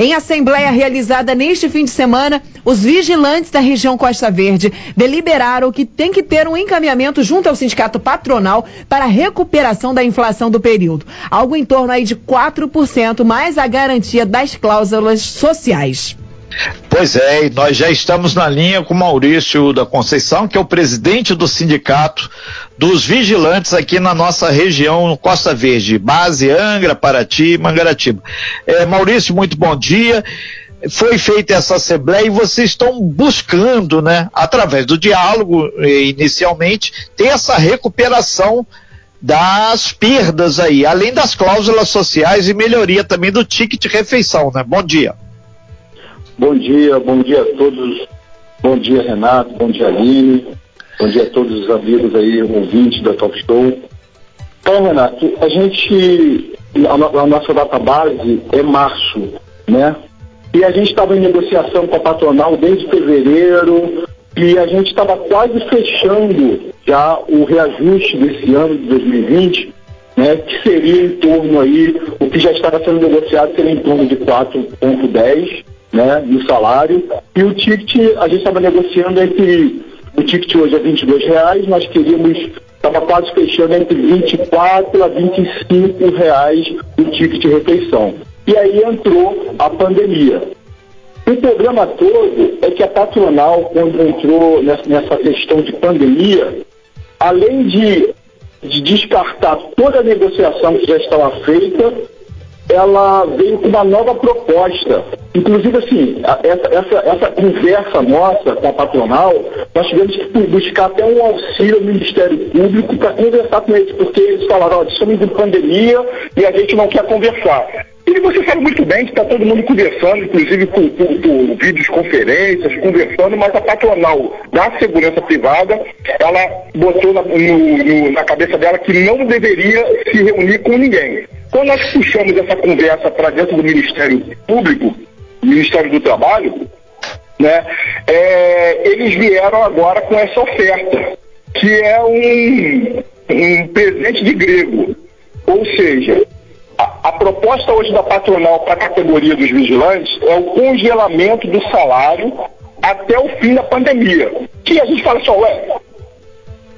Em assembleia realizada neste fim de semana, os vigilantes da região Costa Verde deliberaram que tem que ter um encaminhamento junto ao sindicato patronal para a recuperação da inflação do período, algo em torno aí de 4% mais a garantia das cláusulas sociais. Pois é, e nós já estamos na linha com Maurício da Conceição, que é o presidente do sindicato dos vigilantes aqui na nossa região Costa Verde, base Angra, Paraty Mangaratiba. É, Maurício, muito bom dia. Foi feita essa assembleia e vocês estão buscando, né, através do diálogo, inicialmente, ter essa recuperação das perdas aí, além das cláusulas sociais e melhoria também do ticket refeição, né? Bom dia. Bom dia, bom dia a todos. Bom dia, Renato. Bom dia, Aline. Bom dia a todos os amigos aí, ouvintes da Top Show. Então, Renato, a gente, a, a nossa data base é março, né? E a gente estava em negociação com a patronal desde fevereiro e a gente estava quase fechando já o reajuste desse ano de 2020, né? Que seria em torno aí, o que já estava sendo negociado seria em torno de 4,10 né, no salário. E o ticket, a gente estava negociando entre. O ticket hoje é 22 reais, nós queríamos. Estava quase fechando entre 24 a 25 reais o ticket de refeição. E aí entrou a pandemia. O problema todo é que a patronal, quando entrou nessa questão de pandemia, além de, de descartar toda a negociação que já estava feita, ela veio com uma nova proposta. Inclusive, assim, essa, essa, essa conversa nossa com a patronal, nós tivemos que buscar até um auxílio ao Ministério Público para conversar com eles, porque eles falaram, ó, estamos em pandemia e a gente não quer conversar. E você sabe muito bem que está todo mundo conversando, inclusive por, por, por videoconferências, conversando, mas a patronal da segurança privada, ela botou na, no, no, na cabeça dela que não deveria se reunir com ninguém. Quando nós puxamos essa conversa para dentro do Ministério Público, Ministério do Trabalho, né, é, eles vieram agora com essa oferta, que é um, um presente de grego. Ou seja, a, a proposta hoje da patronal para a categoria dos vigilantes é o congelamento do salário até o fim da pandemia. Que a gente fala só, ué,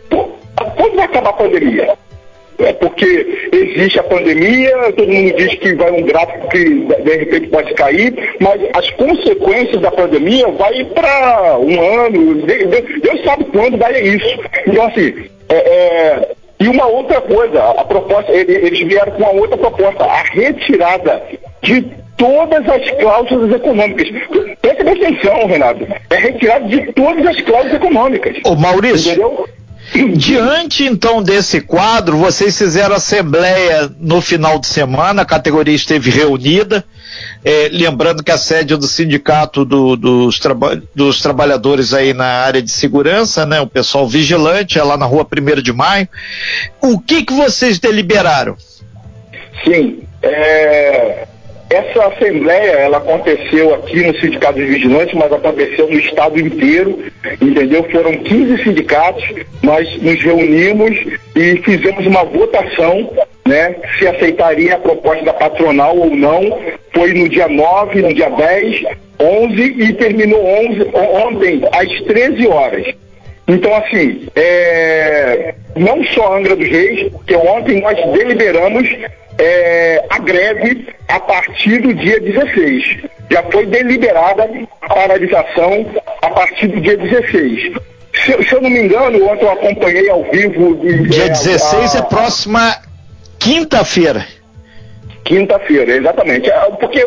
pô, quando vai acabar a pandemia? É porque existe a pandemia, todo mundo diz que vai um gráfico que de repente pode cair, mas as consequências da pandemia vai para um ano, Deus sabe quando vai isso. Então assim, é, é, e uma outra coisa, a proposta, eles vieram com uma outra proposta, a retirada de todas as cláusulas econômicas. Presta atenção, Renato. É retirada de todas as cláusulas econômicas. Ô Maurício, Entendeu? Diante então desse quadro, vocês fizeram assembleia no final de semana, a categoria esteve reunida, é, lembrando que a sede do sindicato do, dos, traba dos, trabalhadores aí na área de segurança, né, o pessoal vigilante, é lá na rua 1 de maio. O que que vocês deliberaram? Sim, é, essa assembleia, ela aconteceu aqui no Sindicato dos Vigilantes, mas aconteceu no estado inteiro, entendeu? Foram 15 sindicatos, nós nos reunimos e fizemos uma votação, né? Se aceitaria a proposta da patronal ou não. Foi no dia 9, no dia 10, 11 e terminou 11, ontem às 13 horas. Então, assim, é, não só Angra dos Reis, porque ontem nós deliberamos é, a greve a partir do dia 16. Já foi deliberada a paralisação a partir do dia 16. Se, se eu não me engano, ontem eu acompanhei ao vivo. Dia é, 16 a, é próxima quinta-feira. Quinta-feira, exatamente. É, porque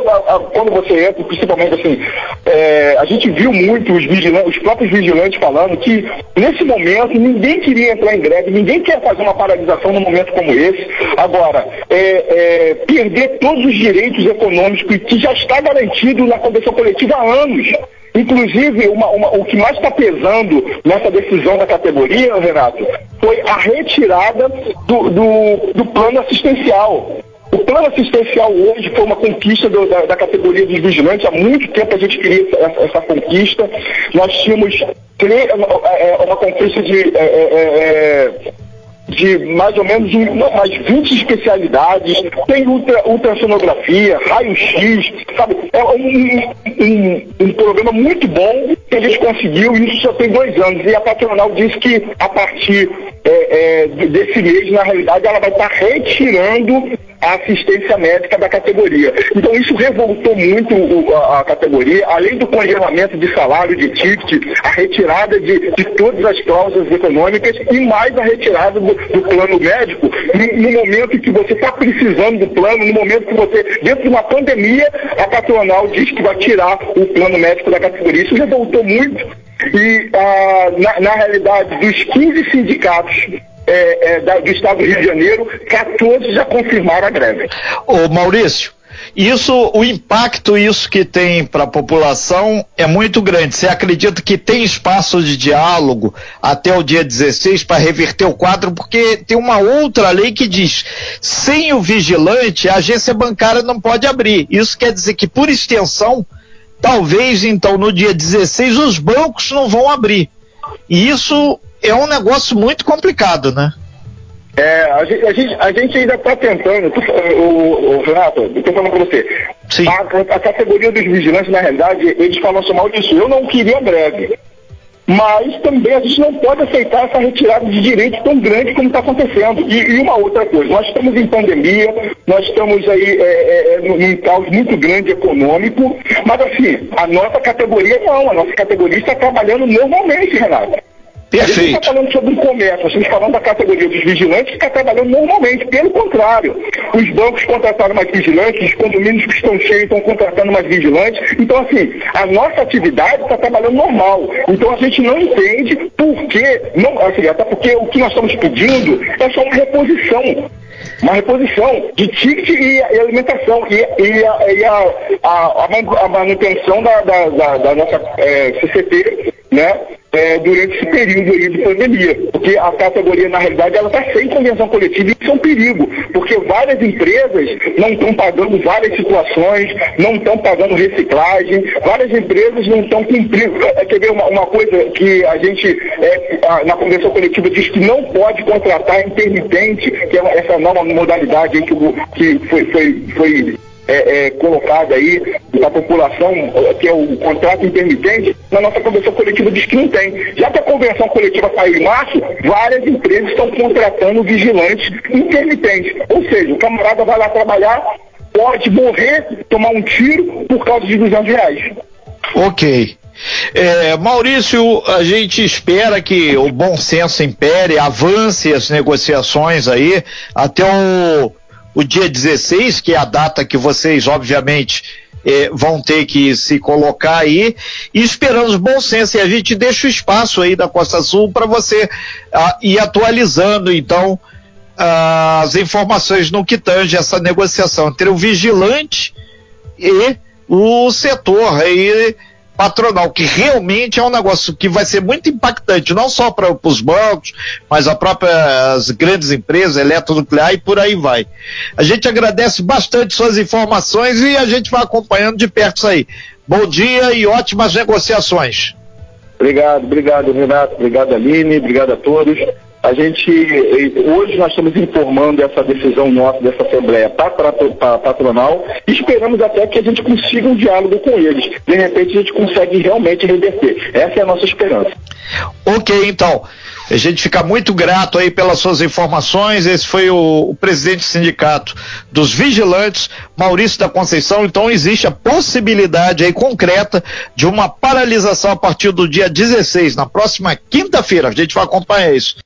quando você entra, principalmente assim, é, a gente viu muito os, os próprios vigilantes falando que nesse momento ninguém queria entrar em greve, ninguém quer fazer uma paralisação num momento como esse. Agora, é, é, perder todos os direitos econômicos que já está garantido na convenção coletiva há anos. Inclusive, uma, uma, o que mais está pesando nessa decisão da categoria, Renato, foi a retirada do, do, do plano assistencial. O plano assistencial hoje foi uma conquista do, da, da, categoria dos vigilantes. Há muito tempo a gente queria essa, essa conquista. Nós tínhamos é, é, uma conquista de é, é, é, de mais ou menos umas 20 especialidades, tem ultra, ultrassonografia, raio-x, sabe? É um, um, um, programa muito bom que a gente conseguiu, isso só tem dois anos. E a patronal disse que a partir é, é, desse mês, na realidade, ela vai estar retirando a assistência médica da categoria. Então isso revoltou muito o, a, a, categoria, além do congelamento de salário, de ticket, a retirada de, de todas as cláusulas econômicas e mais a retirada do, do plano médico no, no, momento que você está precisando do plano, no momento que você, dentro de uma pandemia, a patronal diz que vai tirar o plano médico da categoria. Isso revoltou muito e, ah, na, na realidade, dos 15 sindicatos é, é, do estado do Rio de Janeiro, 14 já confirmaram a greve. Ô Maurício, isso, o impacto isso que tem para a população é muito grande. Você acredita que tem espaço de diálogo até o dia 16 para reverter o quadro? Porque tem uma outra lei que diz: sem o vigilante, a agência bancária não pode abrir. Isso quer dizer que, por extensão, talvez então no dia 16 os bancos não vão abrir. E isso é um negócio muito complicado, né? É, a gente, a gente, a gente ainda está tentando, tu, o, o, Renato, eu estou falando para você, Sim. A, a, categoria dos vigilantes, na realidade, eles falam assim mal disso. Eu não queria breve. Mas também a gente não pode aceitar essa retirada de direitos tão grande como está acontecendo. E, e, uma outra coisa, nós estamos em pandemia, nós estamos aí é, é, é num caos muito grande econômico, mas assim, a nossa categoria não, a nossa categoria está trabalhando normalmente, Renato. Perfeito. A está falando sobre o comércio, está falando da categoria dos vigilantes que está trabalhando normalmente. Pelo contrário, os bancos contrataram mais vigilantes, os condomínios que estão cheios estão contratando mais vigilantes. Então, assim, a nossa atividade está trabalhando normal. Então, a gente não entende por que, não, assim, até porque o que nós estamos pedindo é só uma reposição uma reposição de ticket e, alimentação e, e, a, e a, a, a, manutenção da, da, da, da nossa é, CCT, né? É, durante esse período aí de pandemia. Porque a categoria, na realidade, ela está sem convenção coletiva e isso é um perigo, porque várias empresas não estão pagando várias situações, não estão pagando reciclagem, várias empresas não estão cumprindo. É, quer ver uma, uma, coisa que a gente, é, a, na convenção coletiva, diz que não pode contratar intermitente, que é essa nova modalidade que, que foi, foi, foi é, é, colocada aí da população, que é o contrato intermitente, na nossa convenção coletiva diz que não tem. Já que a convenção coletiva saiu em março, várias empresas estão contratando vigilantes intermitentes. Ou seja, o camarada vai lá trabalhar, pode morrer, tomar um tiro por causa de 200 reais. Ok. É, Maurício, a gente espera que o bom senso impere, avance as negociações aí até o o dia 16, que é a data que vocês, obviamente, eh, vão ter que se colocar aí, e esperamos bom senso. E a gente deixa o espaço aí da Costa Sul para você ah, ir atualizando, então, as informações no que tange essa negociação entre o vigilante e o setor aí patronal, que realmente é um negócio que vai ser muito impactante, não só para os bancos, mas as próprias grandes empresas, eletronuclear e por aí vai. A gente agradece bastante suas informações e a gente vai acompanhando de perto isso aí. Bom dia e ótimas negociações. Obrigado, obrigado Renato, obrigado Aline, obrigado a todos. A gente, hoje nós estamos informando essa decisão nossa dessa Assembleia patronal e esperamos até que a gente consiga um diálogo com eles. De repente a gente consegue realmente reverter. Essa é a nossa esperança. Ok, então. A gente fica muito grato aí pelas suas informações. Esse foi o, o, presidente do sindicato dos vigilantes, Maurício da Conceição. Então existe a possibilidade aí concreta de uma paralisação a partir do dia 16, na próxima quinta-feira. A gente vai acompanhar isso.